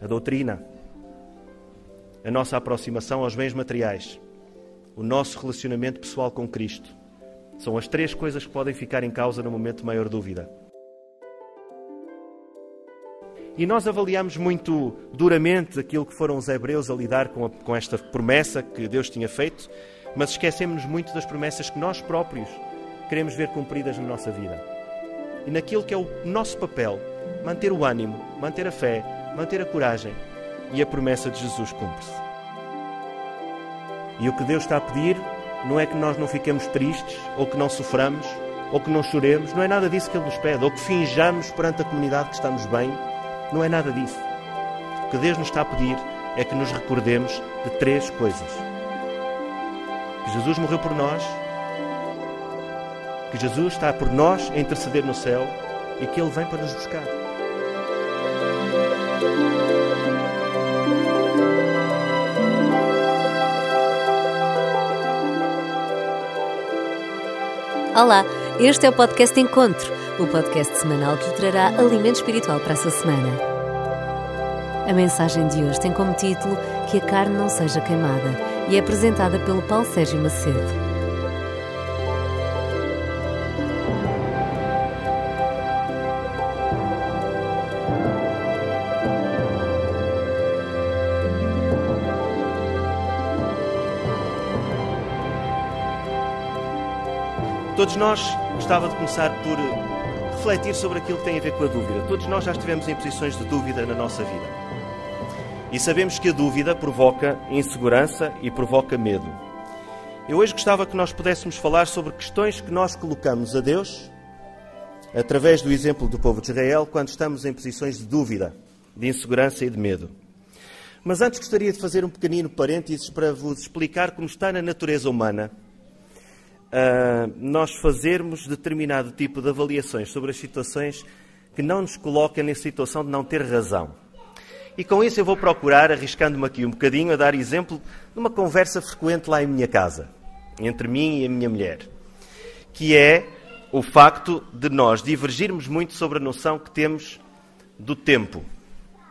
a doutrina, a nossa aproximação aos bens materiais, o nosso relacionamento pessoal com Cristo. São as três coisas que podem ficar em causa no momento de maior dúvida. E nós avaliamos muito duramente aquilo que foram os hebreus a lidar com, a, com esta promessa que Deus tinha feito, mas esquecemos muito das promessas que nós próprios queremos ver cumpridas na nossa vida. E naquilo que é o nosso papel, manter o ânimo, manter a fé, manter a coragem e a promessa de Jesus cumpre-se. E o que Deus está a pedir não é que nós não fiquemos tristes, ou que não soframos, ou que não choremos, não é nada disso que Ele nos pede, ou que finjamos perante a comunidade que estamos bem não é nada disso. O que Deus nos está a pedir é que nos recordemos de três coisas: que Jesus morreu por nós, que Jesus está por nós a interceder no céu e que Ele vem para nos buscar. Olá, este é o podcast Encontro o podcast semanal que lhe trará alimento espiritual para a sua semana. A mensagem de hoje tem como título Que a carne não seja queimada e é apresentada pelo Paulo Sérgio Macedo. Todos nós gostava de começar por refletir sobre aquilo que tem a ver com a dúvida. Todos nós já estivemos em posições de dúvida na nossa vida. E sabemos que a dúvida provoca insegurança e provoca medo. Eu hoje gostava que nós pudéssemos falar sobre questões que nós colocamos a Deus através do exemplo do povo de Israel quando estamos em posições de dúvida, de insegurança e de medo. Mas antes gostaria de fazer um pequenino parênteses para vos explicar como está na natureza humana uh, nós fazermos determinado tipo de avaliações sobre as situações que não nos colocam na situação de não ter razão. E com isso eu vou procurar, arriscando-me aqui um bocadinho, a dar exemplo de uma conversa frequente lá em minha casa, entre mim e a minha mulher, que é o facto de nós divergirmos muito sobre a noção que temos do tempo.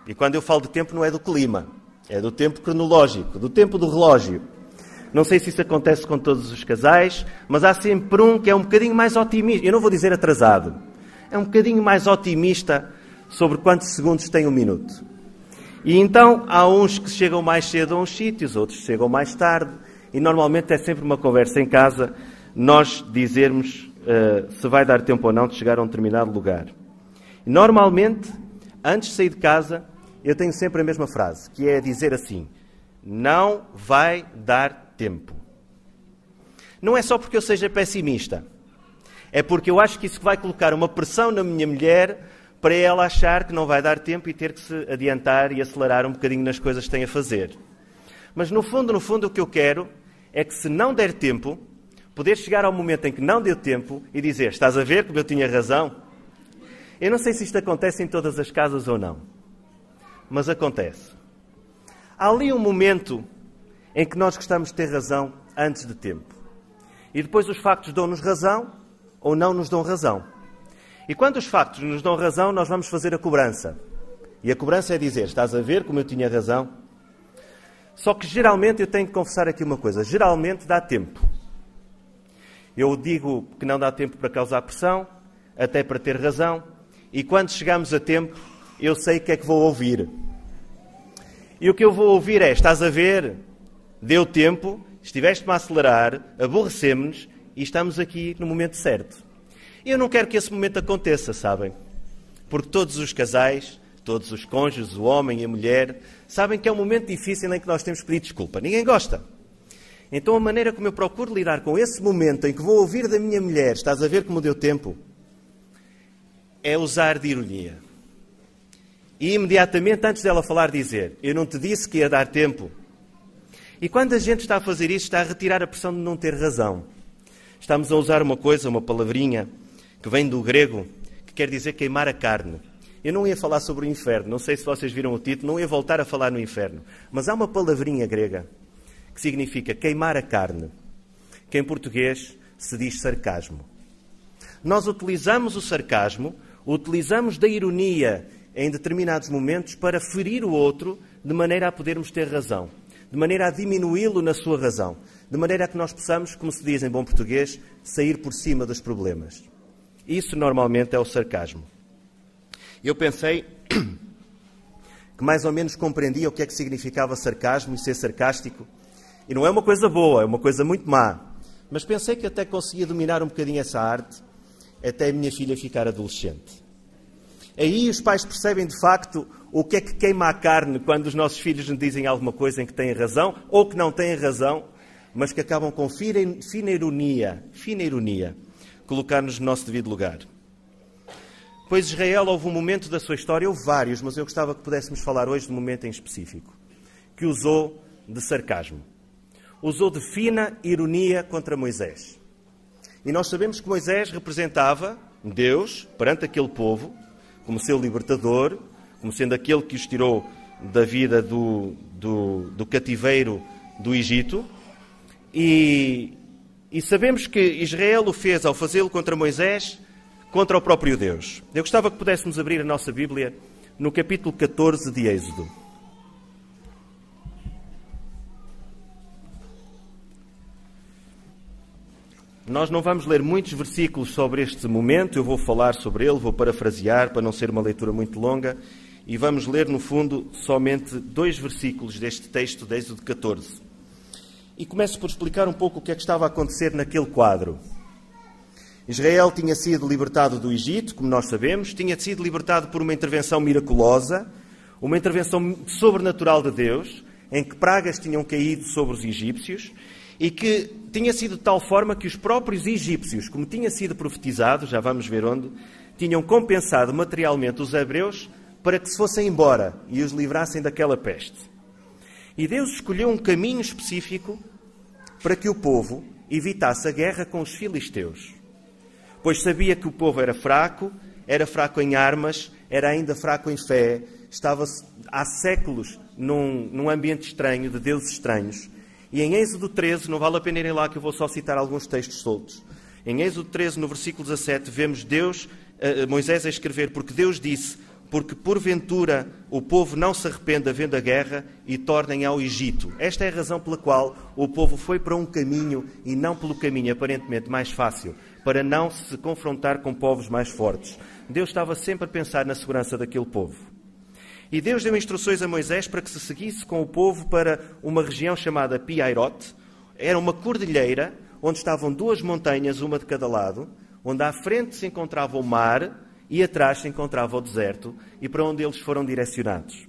E quando eu falo de tempo, não é do clima, é do tempo cronológico, do tempo do relógio. Não sei se isso acontece com todos os casais, mas há sempre um que é um bocadinho mais otimista. Eu não vou dizer atrasado. É um bocadinho mais otimista sobre quantos segundos tem um minuto. E então há uns que chegam mais cedo a uns sítios, outros chegam mais tarde. E normalmente é sempre uma conversa em casa nós dizermos uh, se vai dar tempo ou não de chegar a um determinado lugar. Normalmente, antes de sair de casa, eu tenho sempre a mesma frase, que é dizer assim: não vai dar tempo. Não é só porque eu seja pessimista. É porque eu acho que isso vai colocar uma pressão na minha mulher para ela achar que não vai dar tempo e ter que se adiantar e acelerar um bocadinho nas coisas que tem a fazer. Mas no fundo, no fundo, o que eu quero é que se não der tempo, poder chegar ao momento em que não deu tempo e dizer: Estás a ver como eu tinha razão? Eu não sei se isto acontece em todas as casas ou não, mas acontece. Há ali um momento em que nós gostamos de ter razão antes de tempo. E depois os factos dão-nos razão ou não nos dão razão. E quando os factos nos dão razão, nós vamos fazer a cobrança. E a cobrança é dizer: estás a ver como eu tinha razão? Só que geralmente eu tenho que confessar aqui uma coisa: geralmente dá tempo. Eu digo que não dá tempo para causar pressão, até para ter razão, e quando chegamos a tempo, eu sei o que é que vou ouvir. E o que eu vou ouvir é: estás a ver? Deu tempo, estiveste-me a acelerar, aborrecemos-nos e estamos aqui no momento certo. Eu não quero que esse momento aconteça, sabem? Porque todos os casais, todos os cônjuges, o homem e a mulher, sabem que é um momento difícil em que nós temos que pedir desculpa. Ninguém gosta. Então a maneira como eu procuro lidar com esse momento em que vou ouvir da minha mulher, estás a ver como deu tempo, é usar de ironia. E imediatamente antes dela falar dizer, eu não te disse que ia dar tempo, e quando a gente está a fazer isso, está a retirar a pressão de não ter razão. Estamos a usar uma coisa, uma palavrinha, que vem do grego, que quer dizer queimar a carne. Eu não ia falar sobre o inferno, não sei se vocês viram o título, não ia voltar a falar no inferno. Mas há uma palavrinha grega que significa queimar a carne, que em português se diz sarcasmo. Nós utilizamos o sarcasmo, utilizamos da ironia em determinados momentos para ferir o outro de maneira a podermos ter razão, de maneira a diminuí-lo na sua razão, de maneira a que nós possamos, como se diz em bom português, sair por cima dos problemas. Isso normalmente é o sarcasmo. Eu pensei que mais ou menos compreendia o que é que significava sarcasmo e ser sarcástico. E não é uma coisa boa, é uma coisa muito má. Mas pensei que até conseguia dominar um bocadinho essa arte até a minha filha ficar adolescente. Aí os pais percebem de facto o que é que queima a carne quando os nossos filhos nos dizem alguma coisa em que têm razão ou que não têm razão, mas que acabam com fina ironia, fina ironia, colocar-nos no nosso devido lugar. Pois Israel houve um momento da sua história, houve vários, mas eu gostava que pudéssemos falar hoje de um momento em específico, que usou de sarcasmo. Usou de fina ironia contra Moisés. E nós sabemos que Moisés representava Deus perante aquele povo, como seu libertador, como sendo aquele que os tirou da vida do, do, do cativeiro do Egito. E, e sabemos que Israel o fez ao fazê-lo contra Moisés contra o próprio Deus. Eu gostava que pudéssemos abrir a nossa Bíblia no capítulo 14 de Êxodo. Nós não vamos ler muitos versículos sobre este momento, eu vou falar sobre ele, vou parafrasear para não ser uma leitura muito longa, e vamos ler, no fundo, somente dois versículos deste texto de Êxodo 14. E começo por explicar um pouco o que é que estava a acontecer naquele quadro. Israel tinha sido libertado do Egito, como nós sabemos, tinha sido libertado por uma intervenção miraculosa, uma intervenção sobrenatural de Deus, em que pragas tinham caído sobre os egípcios e que tinha sido de tal forma que os próprios egípcios, como tinha sido profetizado, já vamos ver onde, tinham compensado materialmente os hebreus para que se fossem embora e os livrassem daquela peste. E Deus escolheu um caminho específico para que o povo evitasse a guerra com os filisteus pois sabia que o povo era fraco, era fraco em armas, era ainda fraco em fé, estava há séculos num, num ambiente estranho, de deuses estranhos. E em Êxodo 13, não vale a pena irem lá que eu vou só citar alguns textos soltos. Em Êxodo 13, no versículo 17, vemos Deus, eh, Moisés a escrever, porque Deus disse: porque porventura o povo não se arrependa vendo a guerra e tornem ao Egito. Esta é a razão pela qual o povo foi para um caminho e não pelo caminho aparentemente mais fácil, para não se confrontar com povos mais fortes. Deus estava sempre a pensar na segurança daquele povo. E Deus deu instruções a Moisés para que se seguisse com o povo para uma região chamada Piairote. Era uma cordilheira onde estavam duas montanhas, uma de cada lado, onde à frente se encontrava o mar e atrás se encontrava o deserto e para onde eles foram direcionados.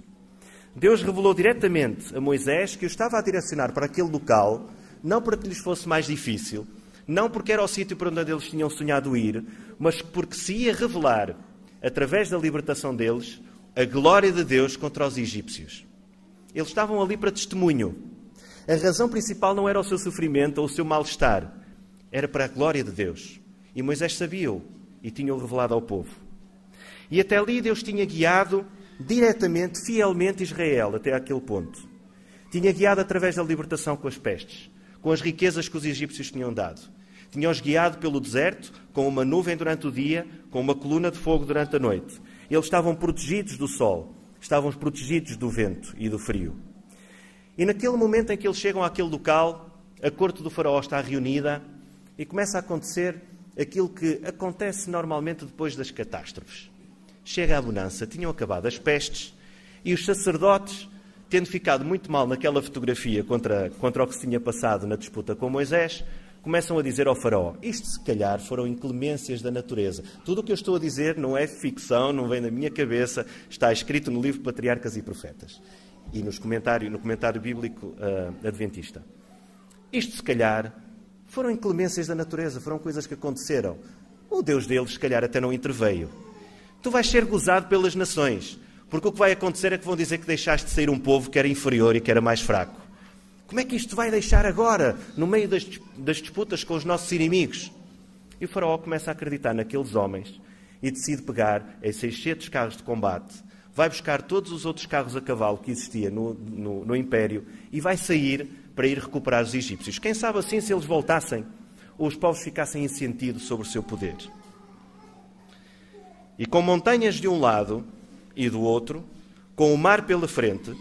Deus revelou diretamente a Moisés que o estava a direcionar para aquele local, não para que lhes fosse mais difícil, não porque era o sítio para onde eles tinham sonhado ir, mas porque se ia revelar, através da libertação deles, a glória de Deus contra os egípcios. Eles estavam ali para testemunho. A razão principal não era o seu sofrimento ou o seu mal-estar, era para a glória de Deus. E Moisés sabia-o e tinha-o revelado ao povo. E até ali Deus tinha guiado diretamente, fielmente Israel até aquele ponto. Tinha guiado através da libertação com as pestes, com as riquezas que os egípcios tinham dado. Tinha-os guiado pelo deserto, com uma nuvem durante o dia, com uma coluna de fogo durante a noite. Eles estavam protegidos do sol, estavam protegidos do vento e do frio. E naquele momento em que eles chegam àquele local, a corte do faraó está reunida e começa a acontecer aquilo que acontece normalmente depois das catástrofes chega a bonança. Tinham acabado as pestes e os sacerdotes, tendo ficado muito mal naquela fotografia contra, contra o que se tinha passado na disputa com Moisés, começam a dizer ao faraó: Isto, se calhar, foram inclemências da natureza. Tudo o que eu estou a dizer não é ficção, não vem da minha cabeça, está escrito no livro Patriarcas e Profetas e nos comentário, no comentário bíblico uh, adventista. Isto, se calhar, foram inclemências da natureza, foram coisas que aconteceram. O Deus deles, se calhar, até não interveio tu vais ser gozado pelas nações. Porque o que vai acontecer é que vão dizer que deixaste de sair um povo que era inferior e que era mais fraco. Como é que isto vai deixar agora, no meio das, das disputas com os nossos inimigos? E o faraó começa a acreditar naqueles homens e decide pegar em 600 carros de combate, vai buscar todos os outros carros a cavalo que existiam no, no, no Império e vai sair para ir recuperar os egípcios. Quem sabe assim, se eles voltassem, os povos ficassem em sentido sobre o seu poder. E com montanhas de um lado e do outro, com o mar pela frente,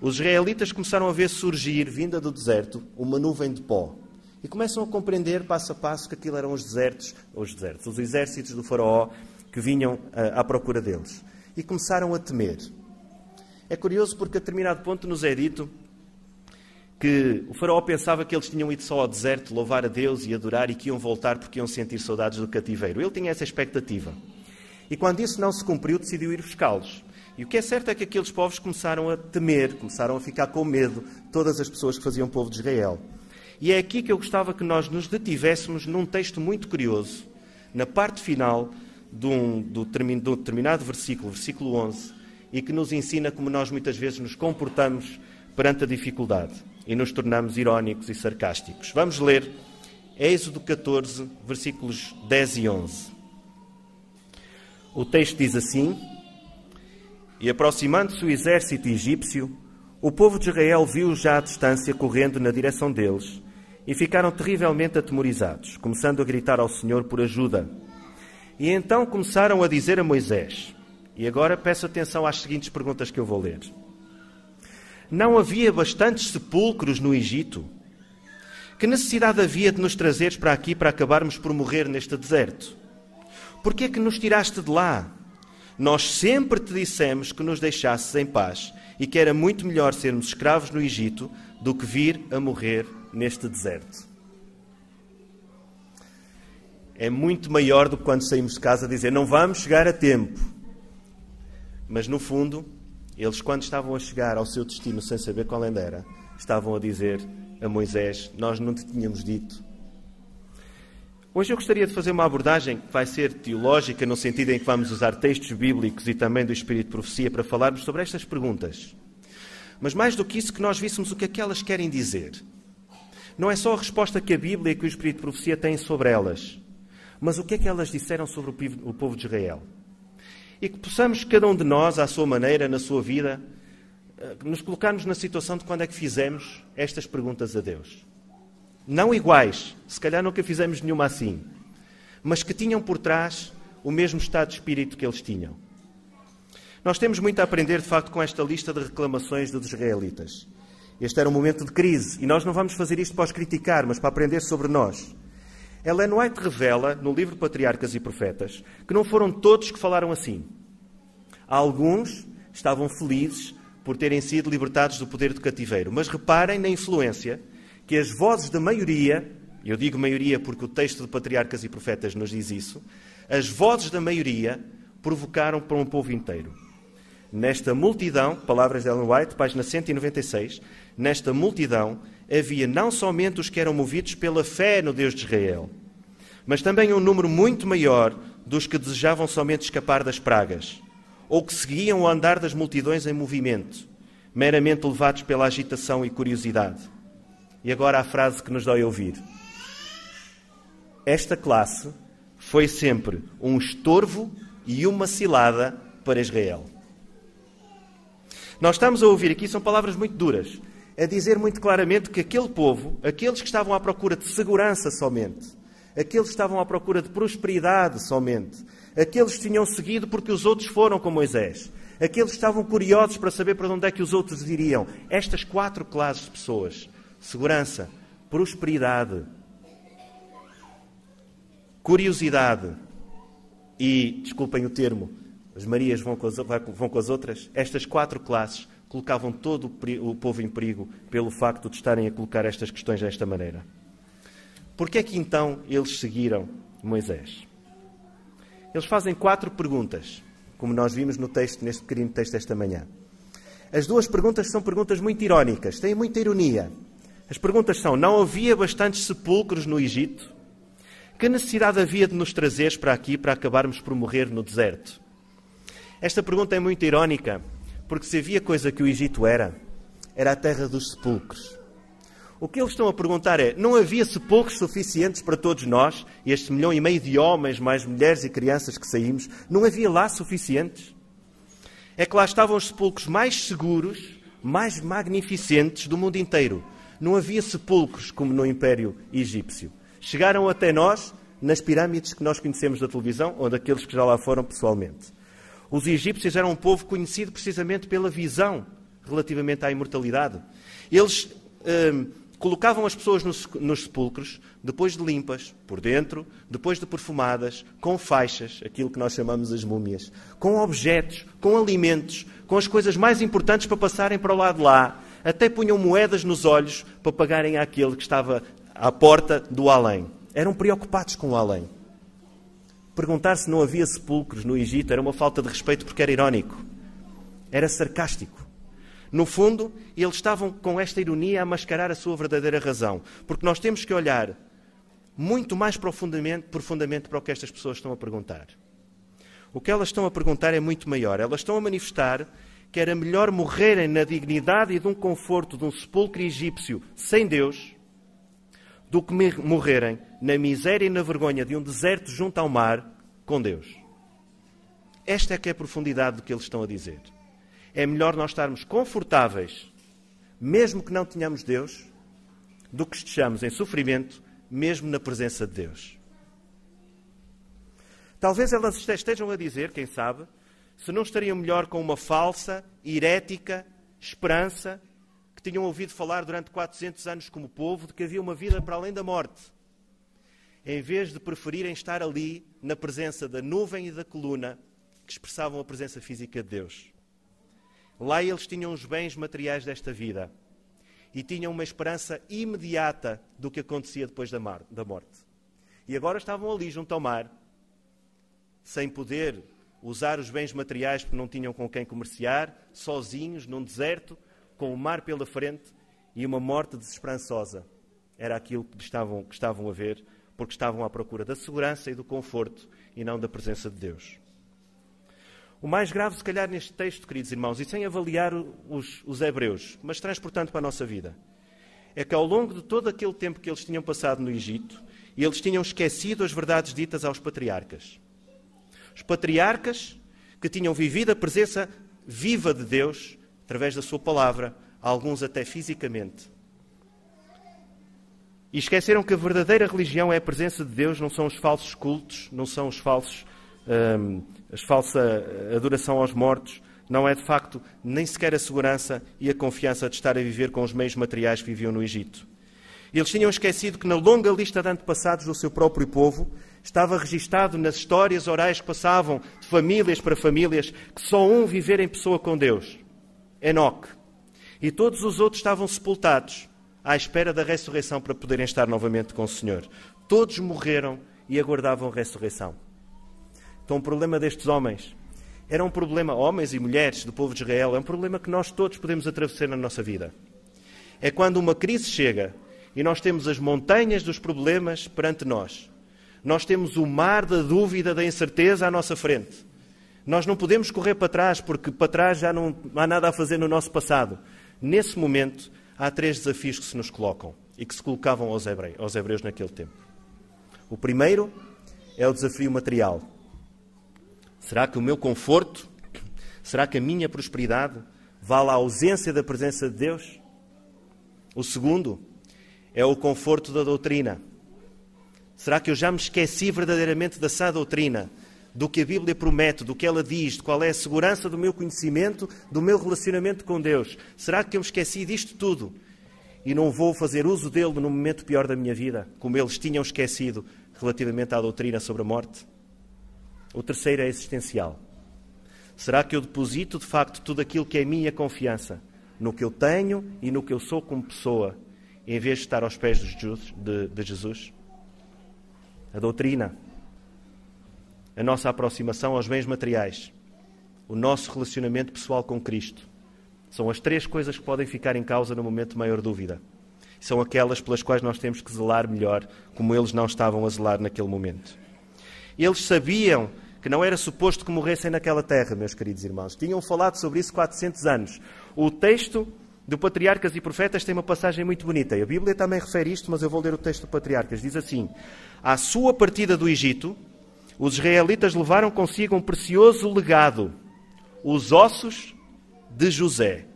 os israelitas começaram a ver surgir, vinda do deserto, uma nuvem de pó. E começam a compreender passo a passo que aquilo eram os desertos, os desertos, os exércitos do faraó que vinham à procura deles. E começaram a temer. É curioso porque a determinado ponto nos é dito que o faraó pensava que eles tinham ido só ao deserto louvar a Deus e adorar e que iam voltar porque iam sentir saudades do cativeiro. Ele tinha essa expectativa. E quando isso não se cumpriu, decidiu ir buscá-los. E o que é certo é que aqueles povos começaram a temer, começaram a ficar com medo, todas as pessoas que faziam povo de Israel. E é aqui que eu gostava que nós nos detivéssemos num texto muito curioso, na parte final de um, do, do determinado versículo, versículo 11, e que nos ensina como nós muitas vezes nos comportamos perante a dificuldade e nos tornamos irónicos e sarcásticos. Vamos ler Êxodo 14, versículos 10 e 11. O texto diz assim: E aproximando-se o exército egípcio, o povo de Israel viu já à distância correndo na direção deles e ficaram terrivelmente atemorizados, começando a gritar ao Senhor por ajuda. E então começaram a dizer a Moisés: E agora peço atenção às seguintes perguntas que eu vou ler. Não havia bastantes sepulcros no Egito? Que necessidade havia de nos trazeres para aqui para acabarmos por morrer neste deserto? Por que é que nos tiraste de lá? Nós sempre te dissemos que nos deixasses em paz e que era muito melhor sermos escravos no Egito do que vir a morrer neste deserto. É muito maior do que quando saímos de casa a dizer não vamos chegar a tempo. Mas no fundo, eles, quando estavam a chegar ao seu destino sem saber qual ainda era, estavam a dizer a Moisés: Nós não te tínhamos dito Hoje eu gostaria de fazer uma abordagem que vai ser teológica, no sentido em que vamos usar textos bíblicos e também do Espírito de Profecia para falarmos sobre estas perguntas. Mas mais do que isso, que nós víssemos o que é que elas querem dizer. Não é só a resposta que a Bíblia e que o Espírito de Profecia têm sobre elas, mas o que é que elas disseram sobre o povo de Israel. E que possamos, cada um de nós, à sua maneira, na sua vida, eh, nos colocarmos na situação de quando é que fizemos estas perguntas a Deus. Não iguais, se calhar nunca fizemos nenhuma assim, mas que tinham por trás o mesmo estado de espírito que eles tinham. Nós temos muito a aprender, de facto, com esta lista de reclamações dos israelitas. Este era um momento de crise e nós não vamos fazer isto para os criticar, mas para aprender sobre nós. Ellen White revela, no livro Patriarcas e Profetas, que não foram todos que falaram assim. Alguns estavam felizes por terem sido libertados do poder do cativeiro, mas reparem na influência que as vozes da maioria, eu digo maioria porque o texto de Patriarcas e Profetas nos diz isso, as vozes da maioria provocaram para um povo inteiro. Nesta multidão, palavras de Ellen White, página 196, nesta multidão havia não somente os que eram movidos pela fé no Deus de Israel, mas também um número muito maior dos que desejavam somente escapar das pragas, ou que seguiam o andar das multidões em movimento, meramente levados pela agitação e curiosidade. E agora a frase que nos dói ouvir. Esta classe foi sempre um estorvo e uma cilada para Israel. Nós estamos a ouvir aqui, são palavras muito duras, a dizer muito claramente que aquele povo, aqueles que estavam à procura de segurança somente, aqueles que estavam à procura de prosperidade somente, aqueles que tinham seguido porque os outros foram com Moisés, aqueles que estavam curiosos para saber para onde é que os outros iriam, estas quatro classes de pessoas segurança, prosperidade, curiosidade e, desculpem o termo, as Marias vão com as, vão com as outras, estas quatro classes colocavam todo o povo em perigo pelo facto de estarem a colocar estas questões desta maneira. Por que é que então eles seguiram Moisés? Eles fazem quatro perguntas, como nós vimos no texto, neste pequenino texto esta manhã. As duas perguntas são perguntas muito irónicas, têm muita ironia. As perguntas são: não havia bastantes sepulcros no Egito? Que necessidade havia de nos trazeres para aqui para acabarmos por morrer no deserto? Esta pergunta é muito irónica, porque se havia coisa que o Egito era, era a terra dos sepulcros. O que eles estão a perguntar é: não havia sepulcros suficientes para todos nós, este milhão e meio de homens, mais mulheres e crianças que saímos, não havia lá suficientes? É que lá estavam os sepulcros mais seguros, mais magnificentes do mundo inteiro não havia sepulcros como no Império Egípcio. Chegaram até nós nas pirâmides que nós conhecemos da televisão ou daqueles que já lá foram pessoalmente. Os egípcios eram um povo conhecido precisamente pela visão relativamente à imortalidade. Eles hum, colocavam as pessoas nos, nos, sepulcros, depois de limpas, por dentro, depois de perfumadas, com faixas, aquilo que nós chamamos as múmias, com objetos, com alimentos, com as coisas mais importantes para passarem para o lado de lá. Até punham moedas nos olhos para pagarem àquele que estava à porta do além. Eram preocupados com o além. Perguntar se não havia sepulcros no Egito era uma falta de respeito porque era irónico. Era sarcástico. No fundo, eles estavam com esta ironia a mascarar a sua verdadeira razão. Porque nós temos que olhar muito mais profundamente, profundamente para o que estas pessoas estão a perguntar. O que elas estão a perguntar é muito maior. Elas estão a manifestar que era melhor morrerem na dignidade e de um conforto de um sepulcro egípcio sem Deus do que morrerem na miséria e na vergonha de um deserto junto ao mar com Deus. Esta é que é a profundidade do que eles estão a dizer. É melhor nós estarmos confortáveis, mesmo que não tenhamos Deus, do que estejamos em sofrimento, mesmo na presença de Deus. Talvez elas estejam a dizer, quem sabe, se não estariam melhor com uma falsa, herética esperança que tinham ouvido falar durante 400 anos como povo de que havia uma vida para além da morte, em vez de preferirem estar ali na presença da nuvem e da coluna que expressavam a presença física de Deus. Lá eles tinham os bens materiais desta vida e tinham uma esperança imediata do que acontecia depois da, morte. E agora estavam ali junto ao mar, sem poder usar os bens materiais porque não tinham com quem comerciar, sozinhos, num deserto, com o mar pela frente e uma morte desesperançosa. Era aquilo que estavam, que estavam a ver, porque estavam à procura da segurança e do conforto e não da presença de Deus. O mais grave, se calhar, neste texto, queridos irmãos, e sem avaliar os, os hebreus, mas transportando para a nossa vida, é que ao longo de todo aquele tempo que eles tinham passado no Egito, eles tinham esquecido as verdades ditas aos patriarcas. Os patriarcas que tinham vivido a presença viva de Deus através da Sua palavra, alguns até fisicamente. E esqueceram que a verdadeira religião é a presença de Deus, não são os falsos cultos, não são os falsos, um, a falsa adoração aos mortos, não é de facto nem sequer a segurança e a confiança de estar a viver com os meios materiais que viviam no Egito. Eles tinham esquecido que na longa lista de antepassados do seu próprio povo estava registado nas histórias orais que passavam de famílias para famílias que só um viver em pessoa com Deus, Enoque. E todos os outros estavam sepultados à espera da ressurreição para poderem estar novamente com o Senhor. Todos morreram e aguardavam a ressurreição. Então o problema destes homens era um problema, homens e mulheres do povo de Israel, é um problema que nós todos podemos atravessar na nossa vida. É quando uma crise chega e nós temos as montanhas dos problemas perante nós. Nós temos o mar da dúvida, da incerteza à nossa frente. Nós não podemos correr para trás, porque para trás já não há nada a fazer no nosso passado. Nesse momento, há três desafios que se nos colocam e que se colocavam aos hebreus, aos hebreus naquele tempo. O primeiro é o desafio material. Será que o meu conforto, será que a minha prosperidade vale a ausência da presença de Deus? O segundo é o conforto da doutrina. Será que eu já me esqueci verdadeiramente da sã doutrina, do que a Bíblia promete, do que ela diz, de qual é a segurança do meu conhecimento, do meu relacionamento com Deus? Será que eu me esqueci disto tudo e não vou fazer uso dele no momento pior da minha vida, como eles tinham esquecido relativamente à doutrina sobre a morte? O terceiro é existencial. Será que eu deposito de facto tudo aquilo que é minha confiança no que eu tenho e no que eu sou como pessoa em vez de estar aos pés de Jesus, de, de Jesus? A doutrina, a nossa aproximação aos bens materiais, o nosso relacionamento pessoal com Cristo. São as três coisas que podem ficar em causa no momento de maior dúvida. São aquelas pelas quais nós temos que zelar melhor, como eles não estavam a zelar naquele momento. Eles sabiam que não era suposto que morressem naquela terra, meus queridos irmãos. Tinham falado sobre isso 400 anos. O texto do Patriarcas e Profetas tem uma passagem muito bonita. A Bíblia também refere isto, mas eu vou ler o texto do Patriarcas. Diz assim: À sua partida do Egito, os israelitas levaram consigo um precioso legado, os ossos de José,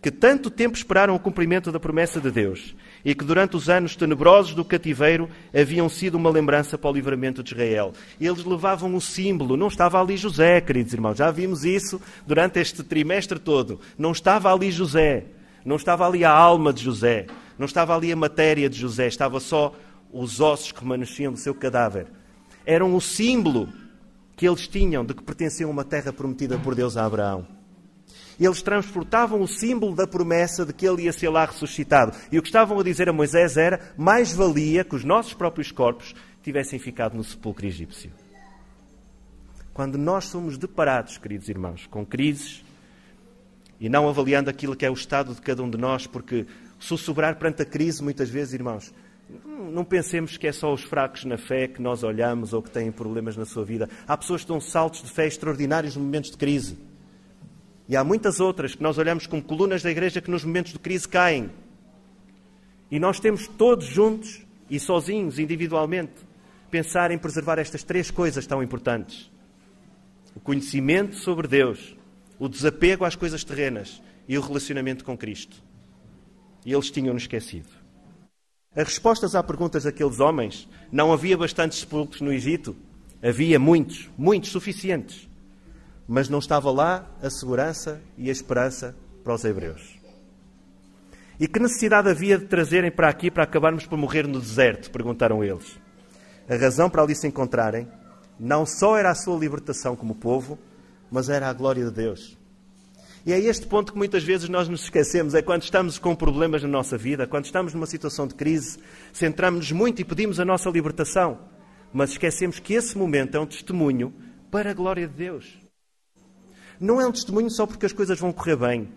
que tanto tempo esperaram o cumprimento da promessa de Deus. E que durante os anos tenebrosos do cativeiro haviam sido uma lembrança para o livramento de Israel. Eles levavam o símbolo, não estava ali José, queridos irmãos, já vimos isso durante este trimestre todo. Não estava ali José, não estava ali a alma de José, não estava ali a matéria de José, estava só os ossos que remanesciam do seu cadáver. Eram o símbolo que eles tinham de que pertenciam a uma terra prometida por Deus a Abraão. Eles transportavam o símbolo da promessa de que ele ia ser lá ressuscitado. E o que estavam a dizer a Moisés era: mais valia que os nossos próprios corpos tivessem ficado no sepulcro egípcio. Quando nós somos deparados, queridos irmãos, com crises, e não avaliando aquilo que é o estado de cada um de nós, porque sussurrar perante a crise, muitas vezes, irmãos, não pensemos que é só os fracos na fé que nós olhamos ou que têm problemas na sua vida. Há pessoas que dão saltos de fé extraordinários no momentos de crise. E há muitas outras que nós olhamos como colunas da igreja que nos momentos de crise caem. E nós temos todos juntos e sozinhos, individualmente, pensar em preservar estas três coisas tão importantes: o conhecimento sobre Deus, o desapego às coisas terrenas e o relacionamento com Cristo. E eles tinham-nos esquecido. As respostas às perguntas daqueles homens, não havia bastantes sepulcros no Egito? Havia muitos, muitos, suficientes. Mas não estava lá a segurança e a esperança para os hebreus. E que necessidade havia de trazerem para aqui para acabarmos por morrer no deserto? Perguntaram eles. A razão para ali se encontrarem não só era a sua libertação como povo, mas era a glória de Deus. E é este ponto que muitas vezes nós nos esquecemos, é quando estamos com problemas na nossa vida, quando estamos numa situação de crise, centramos-nos muito e pedimos a nossa libertação, mas esquecemos que esse momento é um testemunho para a glória de Deus. Não é um testemunho só porque as coisas vão correr bem,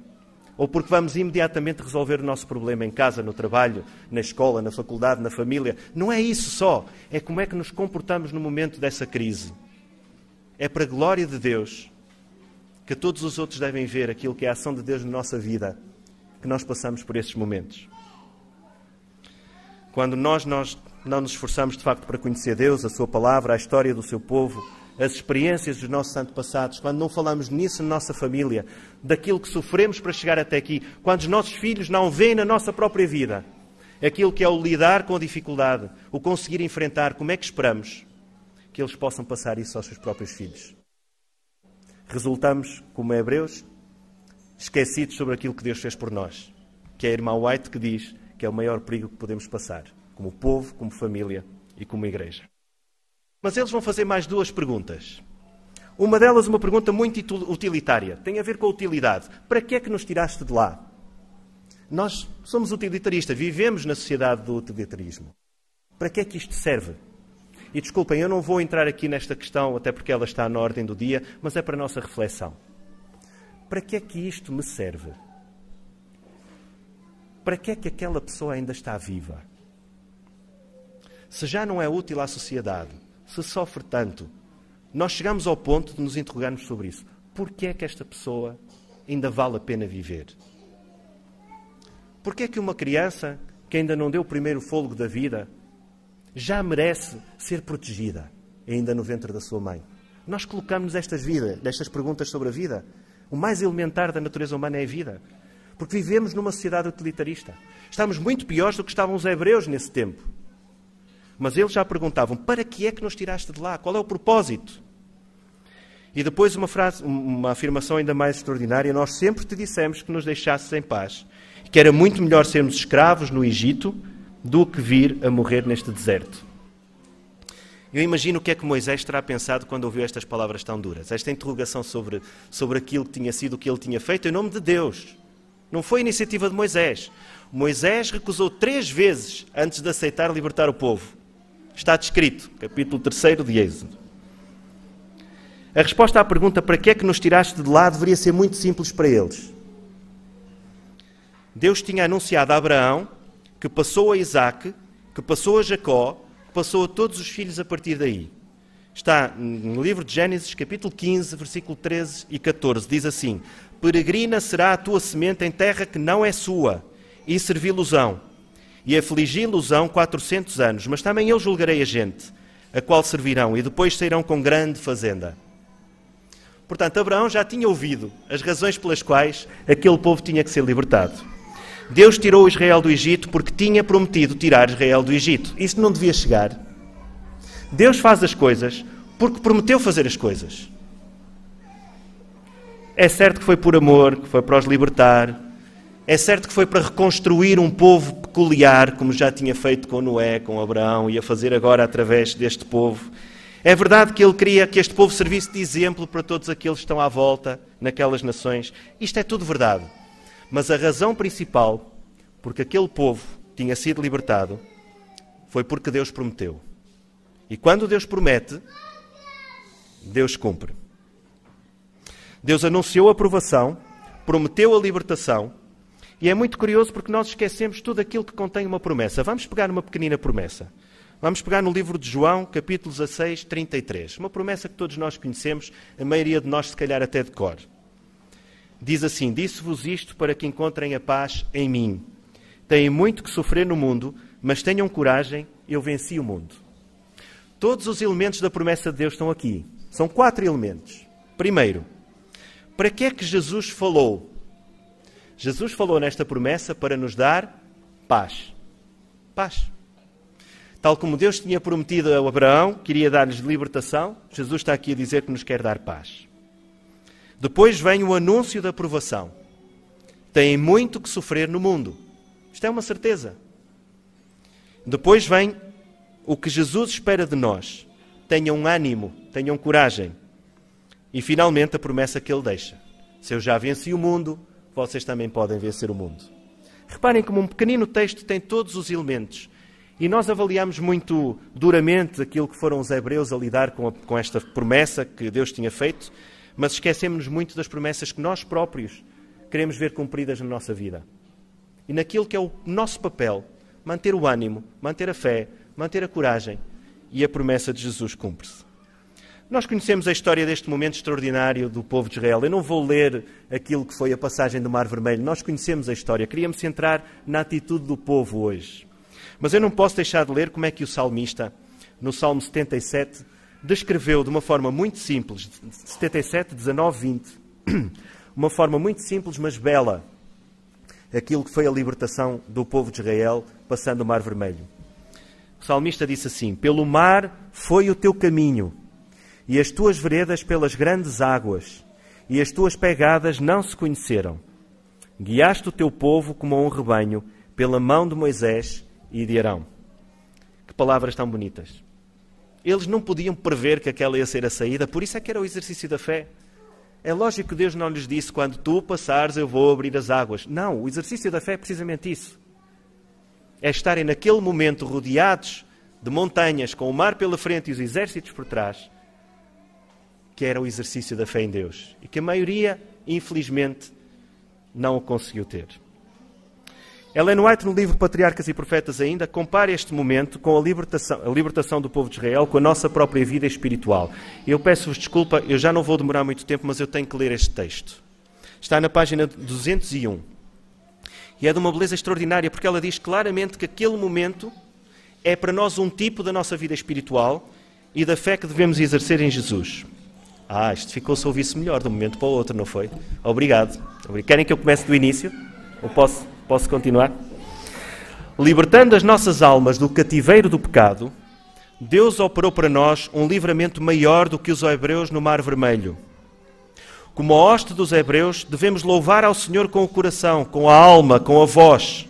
ou porque vamos imediatamente resolver o nosso problema em casa, no trabalho, na escola, na faculdade, na família. Não é isso só. É como é que nos comportamos no momento dessa crise. É para a glória de Deus que todos os outros devem ver aquilo que é a ação de Deus na nossa vida, que nós passamos por esses momentos. Quando nós, nós não nos esforçamos de facto para conhecer Deus, a Sua palavra, a história do seu povo, as experiências dos nossos antepassados, quando não falamos nisso na nossa família, daquilo que sofremos para chegar até aqui, quando os nossos filhos não veem na nossa própria vida aquilo que é o lidar com a dificuldade, o conseguir enfrentar, como é que esperamos que eles possam passar isso aos seus próprios filhos? resultamos, como hebreus, esquecidos sobre aquilo que Deus fez por nós. Que é a irmã White que diz que é o maior perigo que podemos passar, como povo, como família e como igreja. Mas eles vão fazer mais duas perguntas. Uma delas, uma pergunta muito utilitária, tem a ver com a utilidade. Para que é que nos tiraste de lá? Nós somos utilitaristas, vivemos na sociedade do utilitarismo. Para que é que isto serve? E desculpem, eu não vou entrar aqui nesta questão, até porque ela está na ordem do dia, mas é para a nossa reflexão. Para que é que isto me serve? Para que é que aquela pessoa ainda está viva? Se já não é útil à sociedade, se sofre tanto, nós chegamos ao ponto de nos interrogarmos sobre isso. Por que é que esta pessoa ainda vale a pena viver? Por que é que uma criança que ainda não deu o primeiro fôlego da vida já merece ser protegida, ainda no ventre da sua mãe. Nós colocamos estas vidas, destas perguntas sobre a vida. O mais elementar da natureza humana é a vida. Porque vivemos numa sociedade utilitarista. Estamos muito piores do que estavam os hebreus nesse tempo. Mas eles já perguntavam: para que é que nos tiraste de lá? Qual é o propósito? E depois uma frase, uma afirmação ainda mais extraordinária: nós sempre te dissemos que nos deixasses em paz, que era muito melhor sermos escravos no Egito do que vir a morrer neste deserto. Eu imagino o que é que Moisés terá pensado quando ouviu estas palavras tão duras, esta interrogação sobre, sobre aquilo que tinha sido o que ele tinha feito em nome de Deus. Não foi iniciativa de Moisés. Moisés recusou três vezes antes de aceitar libertar o povo. Está descrito, capítulo 3 de Êxodo. A resposta à pergunta para que é que nos tiraste de lá deveria ser muito simples para eles. Deus tinha anunciado a Abraão que passou a Isaac, que passou a Jacó, que passou a todos os filhos a partir daí. Está no livro de Gênesis, capítulo 15, versículo 13 e 14. Diz assim: Peregrina será a tua semente em terra que não é sua, e servi ilusão. E afligi ilusão quatrocentos anos, mas também eu julgarei a gente, a qual servirão, e depois sairão com grande fazenda. Portanto, Abraão já tinha ouvido as razões pelas quais aquele povo tinha que ser libertado. Deus tirou Israel do Egito porque tinha prometido tirar Israel do Egito. Isso não devia chegar. Deus faz as coisas porque prometeu fazer as coisas. É certo que foi por amor, que foi para os libertar. É certo que foi para reconstruir um povo peculiar, como já tinha feito com Noé, com Abraão, e a fazer agora através deste povo. É verdade que ele queria que este povo servisse de exemplo para todos aqueles que estão à volta naquelas nações. Isto é tudo verdade. Mas a razão principal porque aquele povo tinha sido libertado foi porque Deus prometeu. E quando Deus promete, Deus cumpre. Deus anunciou a aprovação, prometeu a libertação, e é muito curioso porque nós esquecemos tudo aquilo que contém uma promessa. Vamos pegar uma pequenina promessa. Vamos pegar no livro de João, capítulo 16, 33. Uma promessa que todos nós conhecemos, a maioria de nós, se calhar, até de cor. Diz assim: Disse-vos isto para que encontrem a paz em mim. Têm muito que sofrer no mundo, mas tenham coragem, eu venci o mundo. Todos os elementos da promessa de Deus estão aqui. São quatro elementos. Primeiro, para que é que Jesus falou? Jesus falou nesta promessa para nos dar paz. Paz. Tal como Deus tinha prometido a Abraão, queria dar-lhes libertação, Jesus está aqui a dizer que nos quer dar paz. Depois vem o anúncio da aprovação. Têm muito que sofrer no mundo. Isto é uma certeza. Depois vem o que Jesus espera de nós. Tenham ânimo, tenham coragem. E finalmente a promessa que ele deixa: Se eu já venci o mundo, vocês também podem vencer o mundo. Reparem como um pequenino texto tem todos os elementos e nós avaliamos muito duramente aquilo que foram os hebreus a lidar com, a, com esta promessa que Deus tinha feito, mas esquecemos-nos muito das promessas que nós próprios queremos ver cumpridas na nossa vida. E naquilo que é o nosso papel, manter o ânimo, manter a fé, manter a coragem, e a promessa de Jesus cumpre-se. Nós conhecemos a história deste momento extraordinário do povo de Israel. Eu não vou ler aquilo que foi a passagem do Mar Vermelho. Nós conhecemos a história. Queríamos centrar na atitude do povo hoje. Mas eu não posso deixar de ler como é que o salmista, no Salmo 77, descreveu de uma forma muito simples, 77, 19, 20, uma forma muito simples, mas bela, aquilo que foi a libertação do povo de Israel passando o Mar Vermelho. O salmista disse assim: Pelo mar foi o teu caminho, e as tuas veredas pelas grandes águas, e as tuas pegadas não se conheceram. Guiaste o teu povo como um rebanho, pela mão de Moisés e de Arão. Que palavras tão bonitas. Eles não podiam prever que aquela ia ser a saída, por isso é que era o exercício da fé. É lógico que Deus não lhes disse: quando tu passares, eu vou abrir as águas. Não, o exercício da fé é precisamente isso. É estarem naquele momento rodeados de montanhas, com o mar pela frente e os exércitos por trás, que era o exercício da fé em Deus. E que a maioria, infelizmente, não o conseguiu ter. Ellen White, no livro Patriarcas e Profetas, ainda compara este momento com a libertação, a libertação do povo de Israel com a nossa própria vida espiritual. Eu peço-vos desculpa, eu já não vou demorar muito tempo, mas eu tenho que ler este texto. Está na página 201. E é de uma beleza extraordinária, porque ela diz claramente que aquele momento é para nós um tipo da nossa vida espiritual e da fé que devemos exercer em Jesus. Ah, isto ficou-se ouvir-se melhor de um momento para o outro, não foi? Obrigado. Querem que eu comece do início? Ou posso? Posso continuar? Libertando as nossas almas do cativeiro do pecado, Deus operou para nós um livramento maior do que os hebreus no Mar Vermelho. Como a hoste dos hebreus, devemos louvar ao Senhor com o coração, com a alma, com a voz.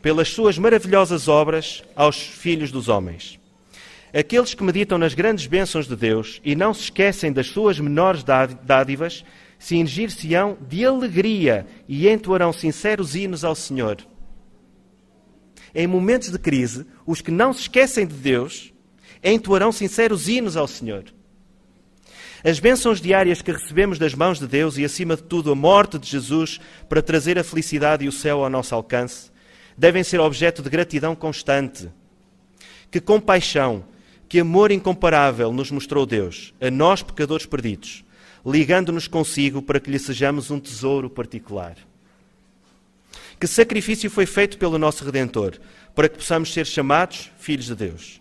Pelas suas maravilhosas obras aos filhos dos homens. Aqueles que meditam nas grandes bênçãos de Deus e não se esquecem das suas menores dádivas, cingir-se-ão de alegria e entoarão sinceros hinos ao Senhor. Em momentos de crise, os que não se esquecem de Deus entoarão sinceros hinos ao Senhor. As bênçãos diárias que recebemos das mãos de Deus e, acima de tudo, a morte de Jesus para trazer a felicidade e o céu ao nosso alcance, devem ser objeto de gratidão constante. Que compaixão, que amor incomparável nos mostrou Deus, a nós, pecadores perdidos ligando-nos consigo para que lhe sejamos um tesouro particular. Que sacrifício foi feito pelo nosso Redentor para que possamos ser chamados filhos de Deus?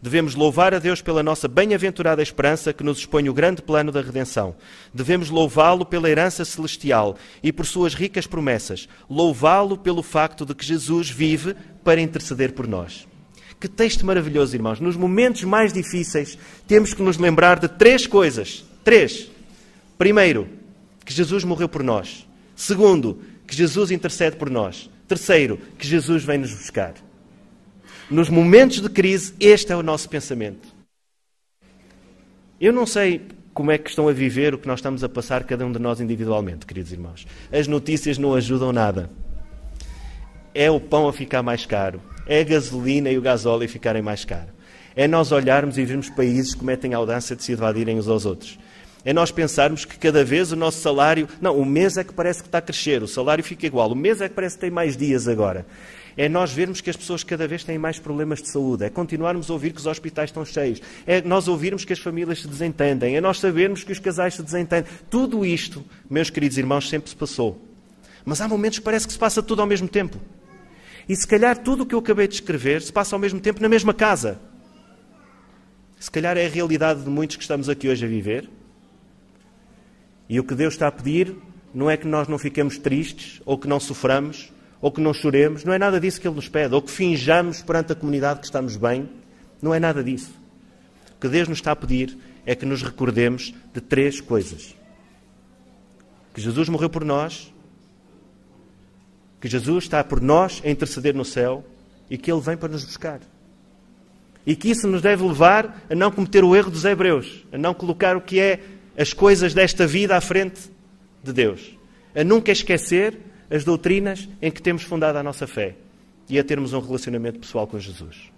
Devemos louvar a Deus pela nossa bem-aventurada esperança que nos expõe o grande plano da redenção. Devemos louvá-lo pela herança celestial e por suas ricas promessas. Louvá-lo pelo facto de que Jesus vive para interceder por nós. Que texto maravilhoso, irmãos. Nos momentos mais difíceis, temos que nos lembrar de três coisas. Três. Primeiro, que Jesus morreu por nós. Segundo, que Jesus intercede por nós. Terceiro, que Jesus vem nos buscar. Nos momentos de crise, este é o nosso pensamento. Eu não sei como é que estão a viver o que nós estamos a passar, cada um de nós individualmente, queridos irmãos. As notícias não ajudam nada. É o pão a ficar mais caro, é a gasolina e o gasóleo ficarem mais caro. É nós olharmos e vermos países que cometem a audácia de se invadirem uns aos outros. É nós pensarmos que cada vez o nosso salário. Não, o mês é que parece que está a crescer, o salário fica igual, o mês é que parece que tem mais dias agora é nós vermos que as pessoas cada vez têm mais problemas de saúde, é continuarmos a ouvir que os hospitais estão cheios, é nós ouvirmos que as famílias se desentendem, é nós sabermos que os casais se desentendem. Tudo isto, meus queridos irmãos, sempre se passou. Mas há momentos que parece que se passa tudo ao mesmo tempo. E se calhar tudo o que eu acabei de escrever se passa ao mesmo tempo na mesma casa. Se calhar é a realidade de muitos que estamos aqui hoje a viver. E o que Deus está a pedir não é que nós não fiquemos tristes ou que não soframos, ou que não choremos, não é nada disso que Ele nos pede, ou que finjamos perante a comunidade que estamos bem, não é nada disso. O que Deus nos está a pedir é que nos recordemos de três coisas: que Jesus morreu por nós, que Jesus está por nós a interceder no céu e que Ele vem para nos buscar. E que isso nos deve levar a não cometer o erro dos hebreus, a não colocar o que é as coisas desta vida à frente de Deus, a nunca esquecer as doutrinas em que temos fundado a nossa fé e a termos um relacionamento pessoal com Jesus.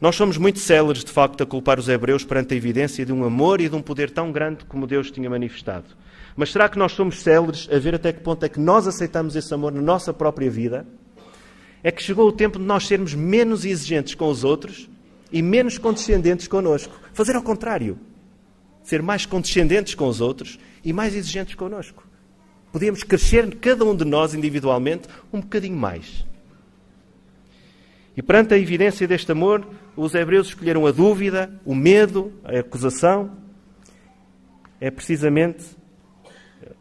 Nós somos muito céleres, de facto, a culpar os hebreus perante a evidência de um amor e de um poder tão grande como Deus tinha manifestado. Mas será que nós somos céleres a ver até que ponto é que nós aceitamos esse amor na nossa própria vida? É que chegou o tempo de nós sermos menos exigentes com os outros e menos condescendentes connosco. Fazer ao contrário. Ser mais condescendentes com os outros e mais exigentes connosco. Podíamos crescer, cada um de nós individualmente, um bocadinho mais. E perante a evidência deste amor, os hebreus escolheram a dúvida, o medo, a acusação. É precisamente,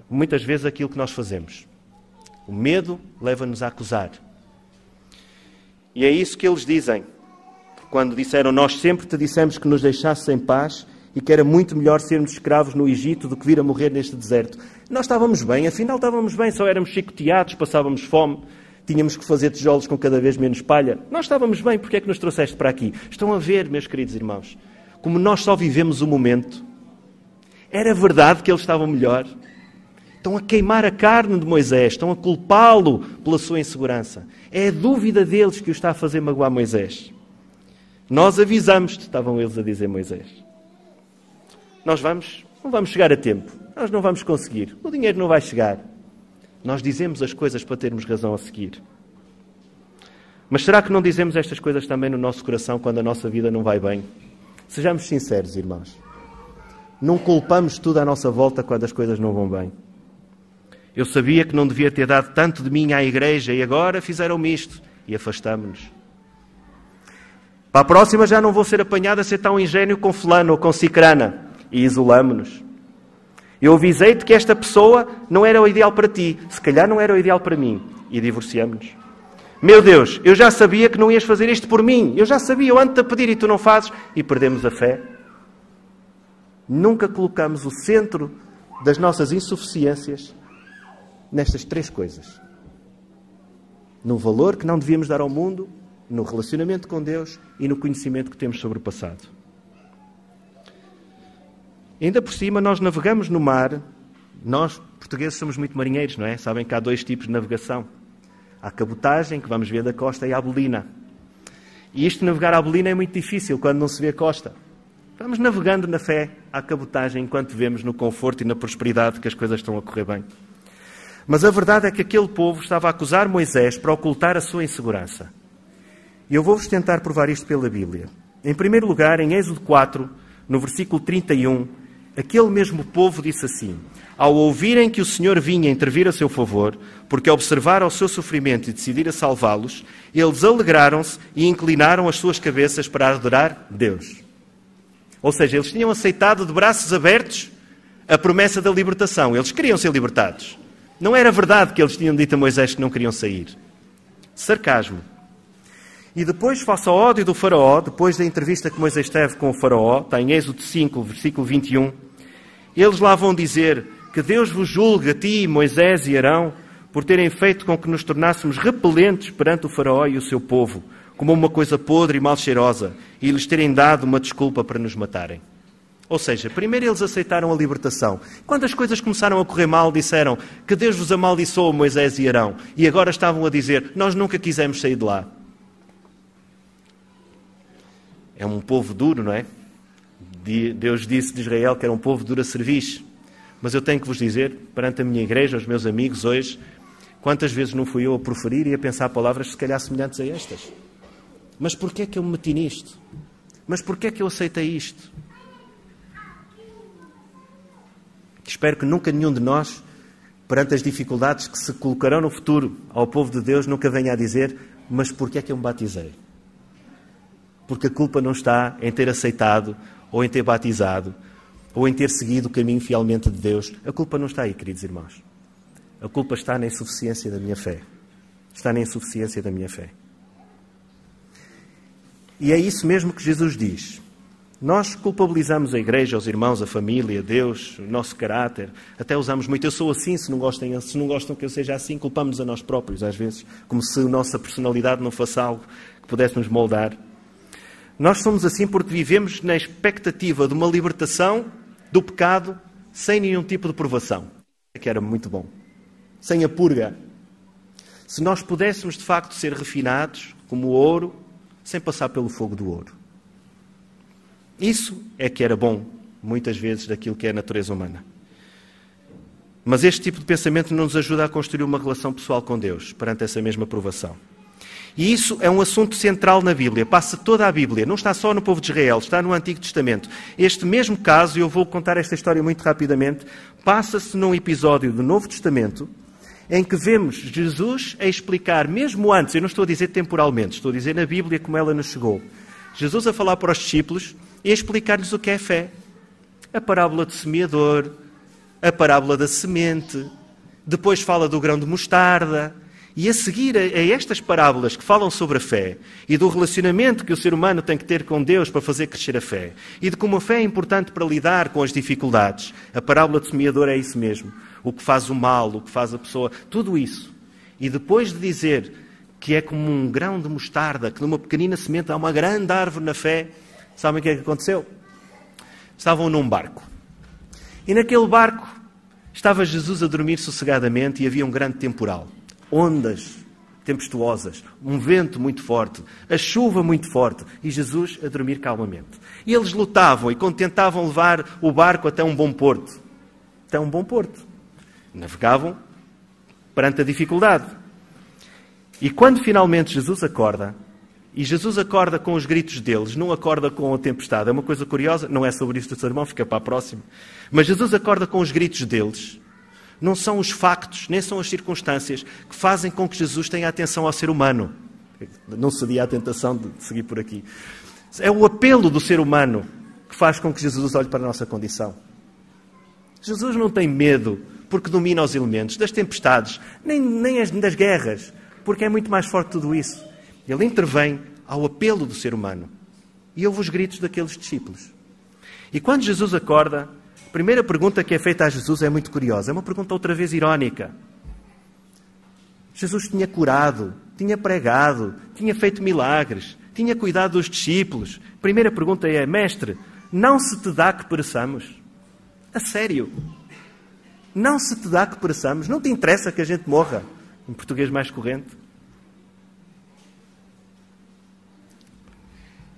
muitas vezes, aquilo que nós fazemos. O medo leva-nos a acusar. E é isso que eles dizem. Quando disseram, nós sempre te dissemos que nos deixasse em paz e que era muito melhor sermos escravos no Egito do que vir a morrer neste deserto. Nós estávamos bem, afinal estávamos bem, só éramos chicoteados, passávamos fome, tínhamos que fazer tijolos com cada vez menos palha. Nós estávamos bem, porque é que nos trouxeste para aqui? Estão a ver, meus queridos irmãos, como nós só vivemos o momento. Era verdade que eles estavam melhor. Estão a queimar a carne de Moisés, estão a culpá-lo pela sua insegurança. É a dúvida deles que o está a fazer magoar Moisés. Nós avisamos-te, estavam eles a dizer Moisés nós vamos, não vamos chegar a tempo. Nós não vamos conseguir. O dinheiro não vai chegar. Nós dizemos as coisas para termos razão a seguir. Mas será que não dizemos estas coisas também no nosso coração quando a nossa vida não vai bem? Sejamos sinceros, irmãos. Não culpamos tudo à nossa volta quando as coisas não vão bem. Eu sabia que não devia ter dado tanto de mim à igreja e agora fizeram-me isto e afastamos-nos. Para a próxima já não vou ser apanhado a ser tão ingênuo com fulano ou com cicrana e isolamo-nos. Eu avisei-te que esta pessoa não era o ideal para ti, se calhar não era o ideal para mim, e divorciamos-nos. Meu Deus, eu já sabia que não ias fazer isto por mim, eu já sabia, eu ando-te a pedir e tu não fazes, e perdemos a fé. Nunca colocamos o centro das nossas insuficiências nestas três coisas: no valor que não devíamos dar ao mundo, no relacionamento com Deus e no conhecimento que temos sobre o passado. Ainda por cima, nós navegamos no mar. Nós, portugueses, somos muito marinheiros, não é? Sabem que há dois tipos de navegação. Há a cabotagem, que vamos ver da costa, e a bolina. E isto, navegar à bolina, é muito difícil quando não se vê a costa. Vamos navegando na fé à cabotagem enquanto vemos no conforto e na prosperidade que as coisas estão a correr bem. Mas a verdade é que aquele povo estava a acusar Moisés para ocultar a sua insegurança. E eu vou-vos tentar provar isto pela Bíblia. Em primeiro lugar, em Êxodo 4, no versículo 31, aquele mesmo povo disse assim: Ao ouvirem que o Senhor vinha intervir a seu favor, porque observaram o seu sofrimento e decidira salvá-los, eles alegraram-se e inclinaram as suas cabeças para adorar Deus. Ou seja, eles tinham aceitado de braços abertos a promessa da libertação. Eles queriam ser libertados. Não era verdade que eles tinham dito a Moisés que não queriam sair. Sarcasmo. E depois, face ao ódio do Faraó, depois da entrevista que Moisés teve com o Faraó, está em Êxodo 5, versículo 21, eles lá vão dizer que Deus vos julgue a ti, Moisés e Arão, por terem feito com que nos tornássemos repelentes perante o Faraó e o seu povo, como uma coisa podre e mal cheirosa, e lhes terem dado uma desculpa para nos matarem. Ou seja, primeiro eles aceitaram a libertação. Quando as coisas começaram a correr mal, disseram que Deus vos amaldiçoou, Moisés e Arão. E agora estavam a dizer: Nós nunca quisemos sair de lá. É um povo duro, não é? Deus disse de Israel que era um povo duro a serviço. Mas eu tenho que vos dizer, perante a minha igreja, os meus amigos hoje, quantas vezes não fui eu a proferir e a pensar palavras se calhar semelhantes a estas? Mas porquê é que eu me meti nisto? Mas porquê é que eu aceitei isto? Espero que nunca nenhum de nós, perante as dificuldades que se colocarão no futuro ao povo de Deus, nunca venha a dizer: Mas porquê é que eu me batizei? Porque a culpa não está em ter aceitado ou em ter batizado ou em ter seguido o caminho fielmente de Deus. A culpa não está aí, queridos irmãos. A culpa está na insuficiência da minha fé. Está na insuficiência da minha fé. E é isso mesmo que Jesus diz. Nós culpabilizamos a igreja, os irmãos, a família, Deus, o nosso caráter. Até usamos muito, eu sou assim, se não gostam, se não gostam que eu seja assim, culpamos a nós próprios, às vezes, como se a nossa personalidade não fosse algo que pudéssemos moldar. Nós somos assim porque vivemos na expectativa de uma libertação do pecado sem nenhum tipo de provação. É que era muito bom. Sem a purga. Se nós pudéssemos de facto ser refinados como o ouro, sem passar pelo fogo do ouro. Isso é que era bom, muitas vezes, daquilo que é a natureza humana. Mas este tipo de pensamento não nos ajuda a construir uma relação pessoal com Deus perante essa mesma provação. E isso é um assunto central na Bíblia, passa toda a Bíblia, não está só no povo de Israel, está no Antigo Testamento. Este mesmo caso, e eu vou contar esta história muito rapidamente, passa-se num episódio do Novo Testamento em que vemos Jesus a explicar, mesmo antes, eu não estou a dizer temporalmente, estou a dizer na Bíblia como ela nos chegou. Jesus a falar para os discípulos e a explicar-lhes o que é fé. A parábola do semeador, a parábola da semente, depois fala do grão de mostarda. E a seguir a, estas parábolas que falam sobre a fé e do relacionamento que o ser humano tem que ter com Deus para fazer crescer a fé e de como a fé é importante para lidar com as dificuldades, a parábola do semeador é isso mesmo. O que faz o mal, o que faz a pessoa, tudo isso. E depois de dizer que é como um grão de mostarda, que numa pequenina semente há uma grande árvore na fé, Sabem o que é que aconteceu? Estavam num barco. E naquele barco estava Jesus a dormir sossegadamente e havia um grande temporal. Ondas tempestuosas, um vento muito forte, a chuva muito forte e Jesus a dormir calmamente. E eles lutavam e tentavam levar o barco até um bom porto. Até um bom porto. Navegavam perante a dificuldade. E quando finalmente Jesus acorda, e Jesus acorda com os gritos deles, não acorda com a tempestade. É uma coisa curiosa, não é sobre isto o sermão, fica para a próxima. Mas Jesus acorda com os gritos deles. Não são os factos, nem são as circunstâncias que fazem com que Jesus tenha atenção ao ser humano. Não seria a tentação de seguir por aqui. É o apelo do ser humano que faz com que Jesus olhe para a nossa condição. Jesus não tem medo porque domina os elementos das tempestades, nem, nem das guerras, porque é muito mais forte tudo isso. Ele intervém ao apelo do ser humano e ouve os gritos daqueles discípulos. E quando Jesus acorda, a primeira pergunta que é feita a Jesus é muito curiosa. É uma pergunta outra vez irónica. Jesus tinha curado, tinha pregado, tinha feito milagres, tinha cuidado dos discípulos. A primeira pergunta é: Mestre, não se te dá que pereçamos? A sério? Não se te dá que pereçamos? Não te interessa que a gente morra? Em português mais corrente.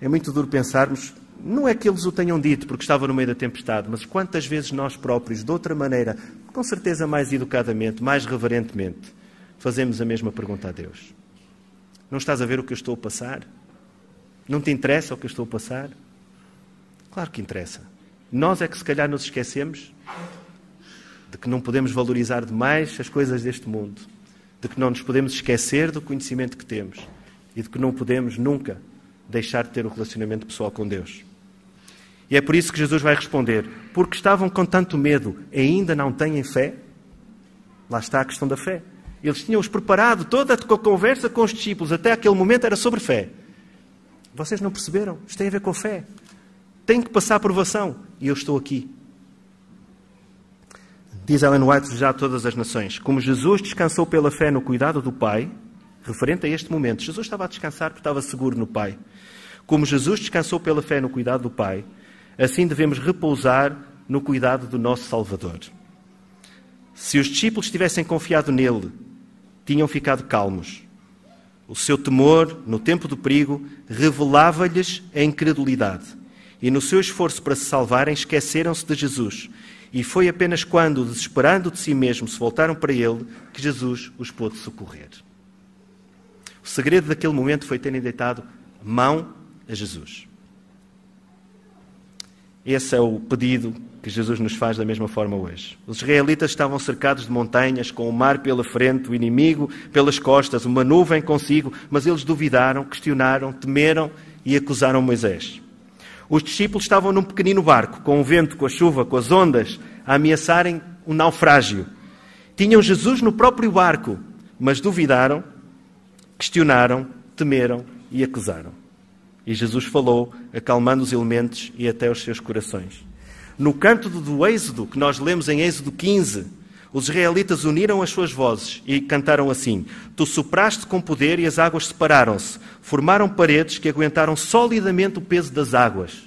É muito duro pensarmos, não é que eles o tenham dito porque estava no meio da tempestade, mas quantas vezes nós próprios, de outra maneira, com certeza mais educadamente, mais reverentemente, fazemos a mesma pergunta a Deus. Não estás a ver o que eu estou a passar? Não te interessa o que eu estou a passar? Claro que interessa. Nós é que se calhar nos esquecemos de que não podemos valorizar demais as coisas deste mundo, de que não nos podemos esquecer do conhecimento que temos e de que não podemos nunca deixar de ter o relacionamento pessoal com Deus. E é por isso que Jesus vai responder: porque estavam com tanto medo, ainda não têm fé? Lá está a questão da fé. Eles tinham-os preparado, toda a conversa com os discípulos, até aquele momento era sobre fé. Vocês não perceberam? Isto tem a ver com fé. Tem que passar a aprovação. E eu estou aqui. Diz Ellen White já a todas as nações: Como Jesus descansou pela fé no cuidado do Pai, referente a este momento, Jesus estava a descansar porque estava seguro no Pai. Como Jesus descansou pela fé no cuidado do Pai, assim devemos repousar no cuidado do nosso Salvador. Se os discípulos tivessem confiado nele, tinham ficado calmos. O seu temor, no tempo do perigo, revelava-lhes a incredulidade. E no seu esforço para se salvarem, esqueceram-se de Jesus. E foi apenas quando, desesperando de si mesmo, se voltaram para ele, que Jesus os pôde socorrer. O segredo daquele momento foi terem deitado mão a Jesus. Esse é o pedido que Jesus nos faz da mesma forma hoje. Os israelitas estavam cercados de montanhas, com o mar pela frente, o inimigo pelas costas, uma nuvem consigo, mas eles duvidaram, questionaram, temeram e acusaram Moisés. Os discípulos estavam num pequenino barco, com o vento, com a chuva, com as ondas, a ameaçarem um naufrágio. Tinham Jesus no próprio barco, mas duvidaram, questionaram, temeram e acusaram. E Jesus falou, acalmando os elementos e até os seus corações. No canto do Êxodo, que nós lemos em Êxodo 15, os israelitas uniram as suas vozes e cantaram assim: Tu sopraste com poder e as águas separaram-se, formaram paredes que aguentaram solidamente o peso das águas.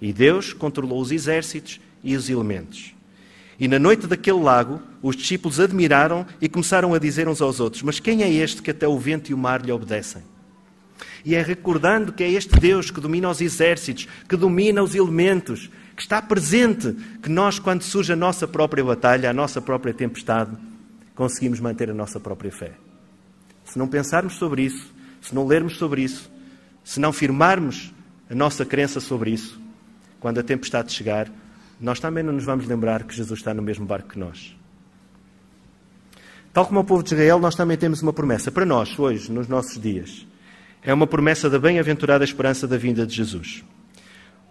E Deus controlou os exércitos e os elementos. E na noite daquele lago, os discípulos admiraram e começaram a dizer uns aos outros: Mas quem é este que até o vento e o mar lhe obedecem? E é recordando que é este Deus que domina os exércitos, que domina os elementos, que está presente, que nós, quando surge a nossa própria batalha, a nossa própria tempestade, conseguimos manter a nossa própria fé. Se não pensarmos sobre isso, se não lermos sobre isso, se não firmarmos a nossa crença sobre isso, quando a tempestade chegar, nós também não nos vamos lembrar que Jesus está no mesmo barco que nós. Tal como o povo de Israel, nós também temos uma promessa para nós, hoje, nos nossos dias é uma promessa da bem-aventurada esperança da vinda de Jesus.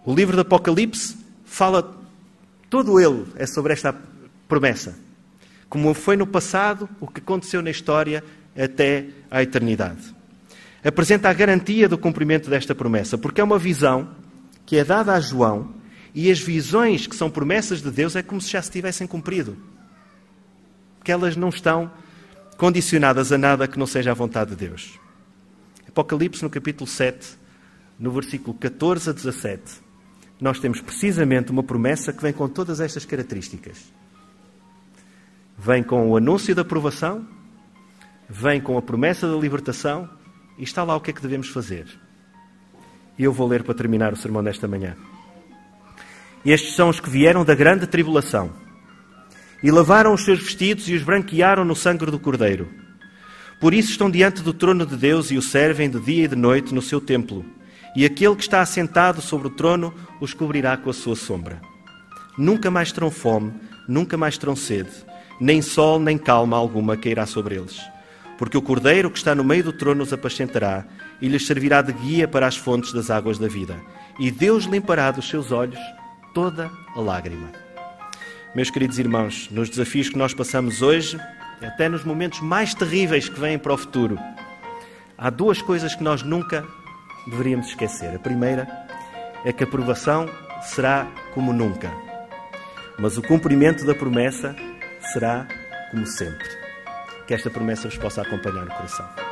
O livro do Apocalipse fala, todo ele é sobre esta promessa. Como foi no passado, o que aconteceu na história até à eternidade. Apresenta a garantia do cumprimento desta promessa, porque é uma visão que é dada a João e as visões que são promessas de Deus é como se já se tivessem cumprido. Que elas não estão condicionadas a nada que não seja a vontade de Deus. Apocalipse, no capítulo 7, no versículo 14 a 17, nós temos precisamente uma promessa que vem com todas estas características. Vem com o anúncio da aprovação, vem com a promessa da libertação e está lá o que é que devemos fazer. E eu vou ler para terminar o sermão desta manhã. Estes são os que vieram da grande tribulação e lavaram os seus vestidos e os branquearam no sangue do Cordeiro por isso estão diante do trono de Deus e o servem de dia e de noite no seu templo. E aquele que está assentado sobre o trono os cobrirá com a sua sombra. Nunca mais terão fome, nunca mais terão sede, nem sol nem calma alguma cairá sobre eles. Porque o cordeiro que está no meio do trono os apacentará e lhes servirá de guia para as fontes das águas da vida. E Deus limpará dos seus olhos toda a lágrima. Meus queridos irmãos, nos desafios que nós passamos hoje, até nos momentos mais terríveis que vêm para o futuro, há duas coisas que nós nunca deveríamos esquecer. A primeira é que a provação será como nunca, mas o cumprimento da promessa será como sempre. Que esta promessa vos possa acompanhar no coração.